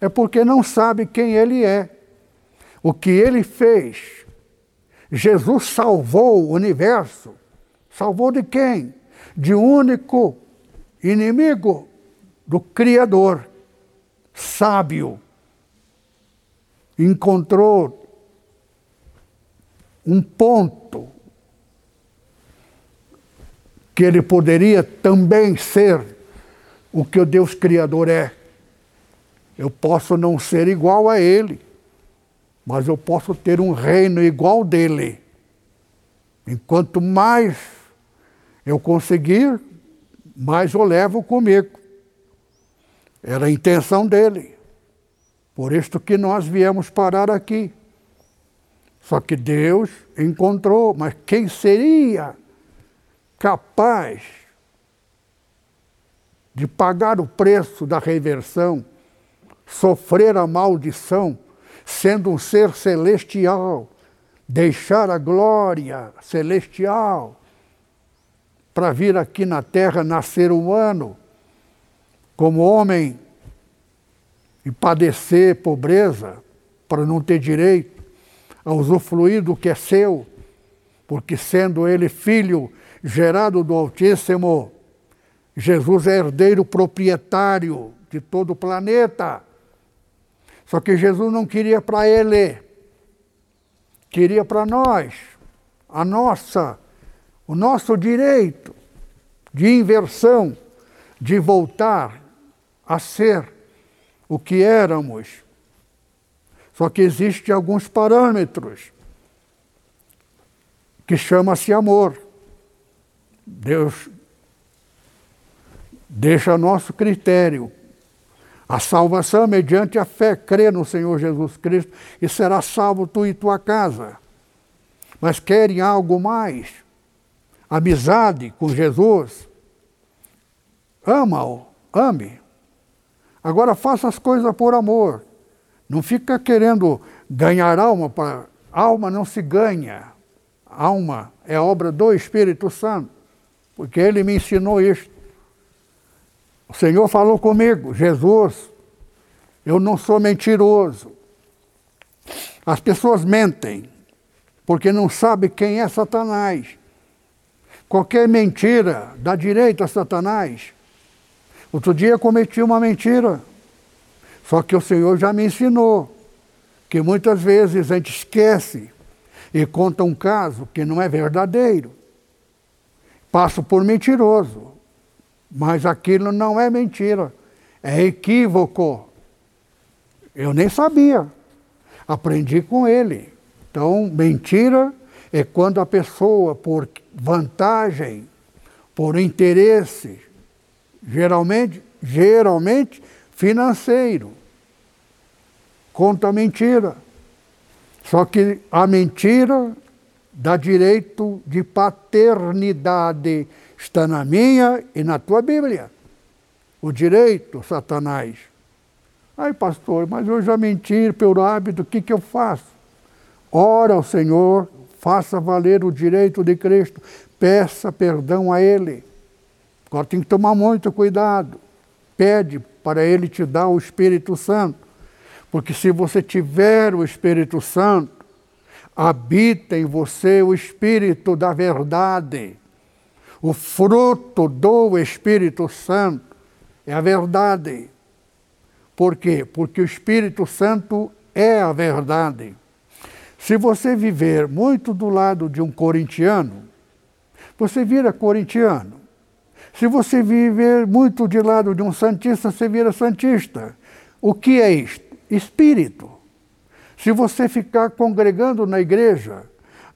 é porque não sabe quem Ele é, o que Ele fez. Jesus salvou o universo. Salvou de quem? De único inimigo do Criador, sábio. Encontrou um ponto que ele poderia também ser o que o Deus Criador é. Eu posso não ser igual a ele, mas eu posso ter um reino igual dele. Enquanto mais eu conseguir, mais eu levo comigo. Era a intenção dele. Por isto que nós viemos parar aqui. Só que Deus encontrou, mas quem seria capaz de pagar o preço da reversão, sofrer a maldição, sendo um ser celestial, deixar a glória celestial para vir aqui na terra nascer humano, como homem, e padecer pobreza, para não ter direito a usufruir do que é seu, porque sendo ele filho gerado do Altíssimo, Jesus é herdeiro proprietário de todo o planeta. Só que Jesus não queria para ele, queria para nós, a nossa, o nosso direito de inversão, de voltar a ser o que éramos. Só que existem alguns parâmetros que chama-se amor. Deus deixa a nosso critério. A salvação mediante a fé, crê no Senhor Jesus Cristo e será salvo tu e tua casa. Mas querem algo mais? Amizade com Jesus? Ama-o, ame. Agora faça as coisas por amor. Não fica querendo ganhar alma para. Alma não se ganha. Alma é obra do Espírito Santo porque ele me ensinou isso. O Senhor falou comigo, Jesus, eu não sou mentiroso. As pessoas mentem, porque não sabem quem é Satanás. Qualquer mentira dá direito a Satanás. Outro dia cometi uma mentira, só que o Senhor já me ensinou que muitas vezes a gente esquece e conta um caso que não é verdadeiro passo por mentiroso. Mas aquilo não é mentira, é equívoco. Eu nem sabia. Aprendi com ele. Então, mentira é quando a pessoa, por vantagem, por interesse, geralmente, geralmente financeiro, conta mentira. Só que a mentira dá direito de paternidade Está na minha e na tua Bíblia. O direito, Satanás. Ai, pastor, mas eu já menti pelo hábito, o que, que eu faço? Ora ao Senhor, faça valer o direito de Cristo, peça perdão a Ele. Agora tem que tomar muito cuidado. Pede para Ele te dar o Espírito Santo. Porque se você tiver o Espírito Santo, habita em você o Espírito da verdade. O fruto do Espírito Santo é a verdade. Por quê? Porque o Espírito Santo é a verdade. Se você viver muito do lado de um corintiano, você vira corintiano. Se você viver muito de lado de um santista, você vira santista. O que é isto? Espírito. Se você ficar congregando na igreja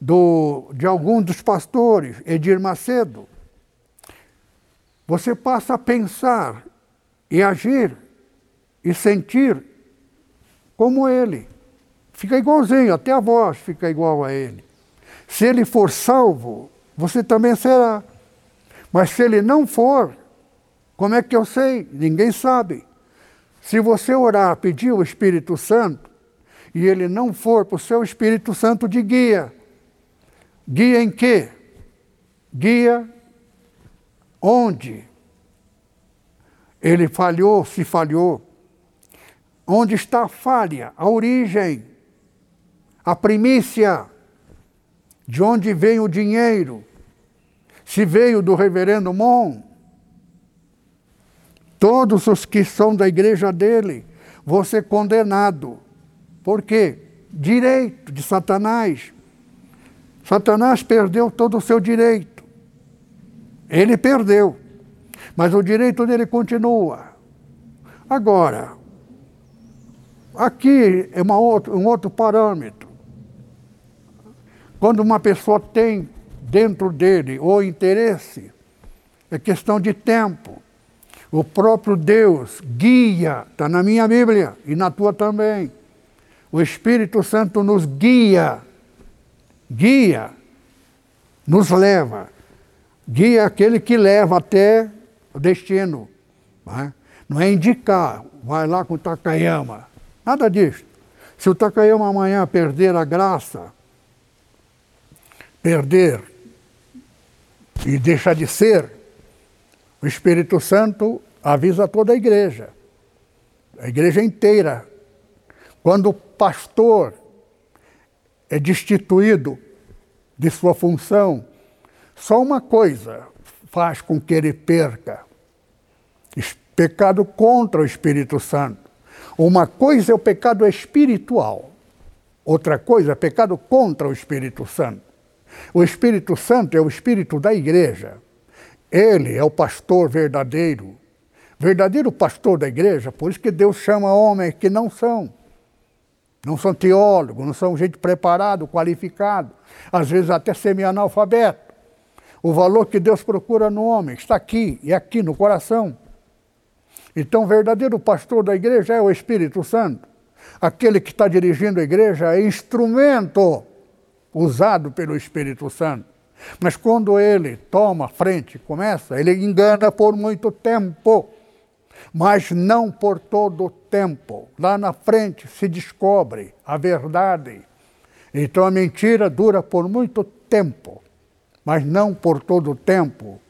do, de algum dos pastores, Edir Macedo, você passa a pensar e agir e sentir como ele. Fica igualzinho, até a voz fica igual a ele. Se ele for salvo, você também será. Mas se ele não for, como é que eu sei? Ninguém sabe. Se você orar, pedir o Espírito Santo, e ele não for para o seu Espírito Santo de guia. Guia em quê? Guia onde ele falhou, se falhou. Onde está a falha, a origem, a primícia, de onde vem o dinheiro, se veio do reverendo Mon. Todos os que são da igreja dele vão ser condenados. Por quê? Direito de Satanás. Satanás perdeu todo o seu direito. Ele perdeu. Mas o direito dele continua. Agora, aqui é uma um outro parâmetro. Quando uma pessoa tem dentro dele o interesse, é questão de tempo. O próprio Deus guia, está na minha Bíblia e na tua também o Espírito Santo nos guia, guia, nos leva. Guia aquele que leva até o destino. Não é, não é indicar, vai lá com o Takayama. Nada disso. Se o Takayama amanhã perder a graça, perder e deixar de ser, o Espírito Santo avisa toda a igreja, a igreja inteira. Quando pastor é destituído de sua função, só uma coisa faz com que ele perca: pecado contra o Espírito Santo. Uma coisa é o pecado espiritual, outra coisa é pecado contra o Espírito Santo. O Espírito Santo é o espírito da igreja. Ele é o pastor verdadeiro. Verdadeiro pastor da igreja, por isso que Deus chama homens que não são. Não são teólogos, não são gente preparado, qualificado, às vezes até semi-analfabeto. O valor que Deus procura no homem está aqui e aqui no coração. Então, o verdadeiro pastor da igreja é o Espírito Santo. Aquele que está dirigindo a igreja é instrumento usado pelo Espírito Santo. Mas quando ele toma frente, começa, ele engana por muito tempo mas não por todo o tempo. Lá na frente se descobre a verdade. Então a mentira dura por muito tempo, mas não por todo o tempo.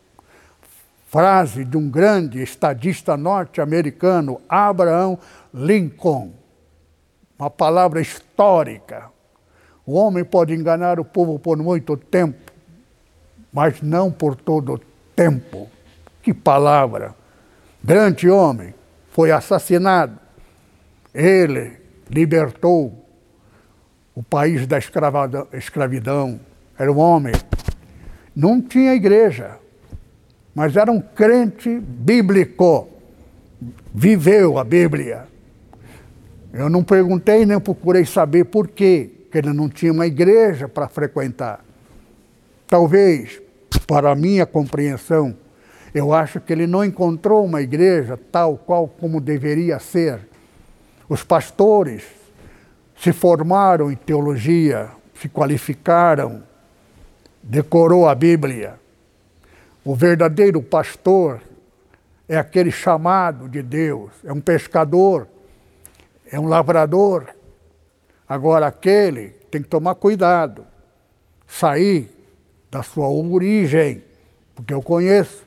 Frase de um grande estadista norte-americano, Abraham Lincoln. Uma palavra histórica. O homem pode enganar o povo por muito tempo, mas não por todo tempo. Que palavra! grande homem, foi assassinado. Ele libertou o país da escravidão. Era um homem. Não tinha igreja, mas era um crente bíblico. Viveu a Bíblia. Eu não perguntei nem procurei saber por quê, que ele não tinha uma igreja para frequentar. Talvez, para a minha compreensão, eu acho que ele não encontrou uma igreja tal qual como deveria ser. Os pastores se formaram em teologia, se qualificaram, decorou a Bíblia. O verdadeiro pastor é aquele chamado de Deus, é um pescador, é um lavrador. Agora, aquele tem que tomar cuidado, sair da sua origem, porque eu conheço,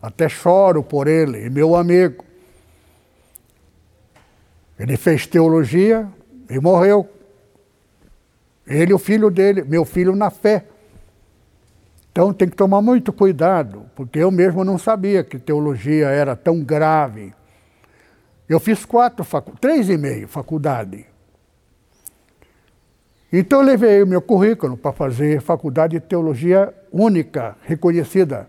até choro por ele, meu amigo. Ele fez teologia e morreu. Ele e o filho dele, meu filho na fé. Então tem que tomar muito cuidado, porque eu mesmo não sabia que teologia era tão grave. Eu fiz quatro, três e meio faculdade. Então eu levei o meu currículo para fazer faculdade de teologia única, reconhecida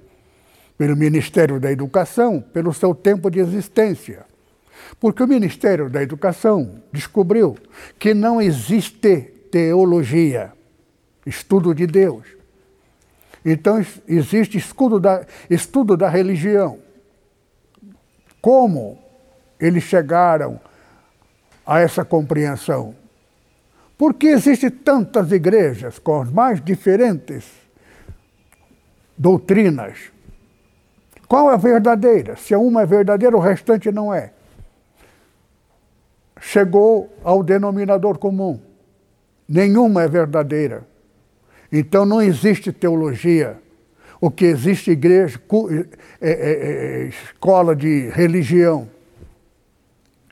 pelo Ministério da Educação, pelo seu tempo de existência. Porque o Ministério da Educação descobriu que não existe teologia, estudo de Deus. Então existe estudo da, estudo da religião. Como eles chegaram a essa compreensão? Porque existem tantas igrejas com as mais diferentes doutrinas. Qual é a verdadeira? Se uma é verdadeira, o restante não é. Chegou ao denominador comum. Nenhuma é verdadeira. Então não existe teologia. O que existe igreja, é, é, é, escola de religião.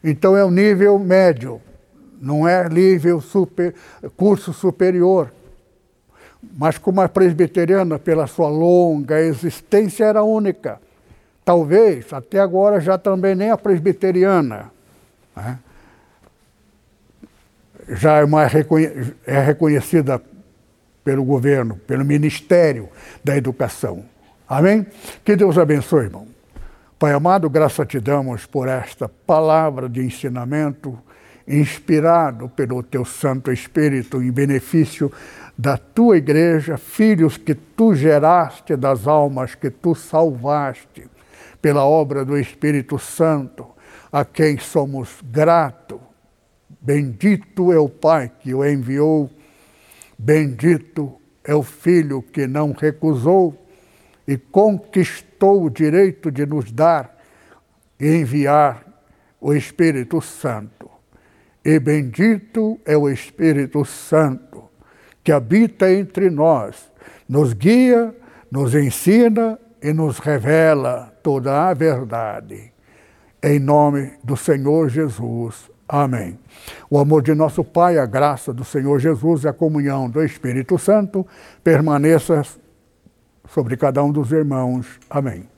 Então é o nível médio, não é nível super, curso superior. Mas como a presbiteriana, pela sua longa existência, era única. Talvez, até agora, já também nem a presbiteriana. Né? Já é, reconhe é reconhecida pelo governo, pelo Ministério da Educação. Amém? Que Deus abençoe, irmão. Pai amado, graça te damos por esta palavra de ensinamento, inspirado pelo teu Santo Espírito em benefício da tua igreja, filhos que tu geraste das almas que tu salvaste pela obra do Espírito Santo, a quem somos gratos. Bendito é o Pai que o enviou Bendito é o Filho que não recusou e conquistou o direito de nos dar e enviar o Espírito Santo. E bendito é o Espírito Santo que habita entre nós, nos guia, nos ensina e nos revela toda a verdade. Em nome do Senhor Jesus. Amém. O amor de nosso Pai, a graça do Senhor Jesus e a comunhão do Espírito Santo permaneça sobre cada um dos irmãos. Amém.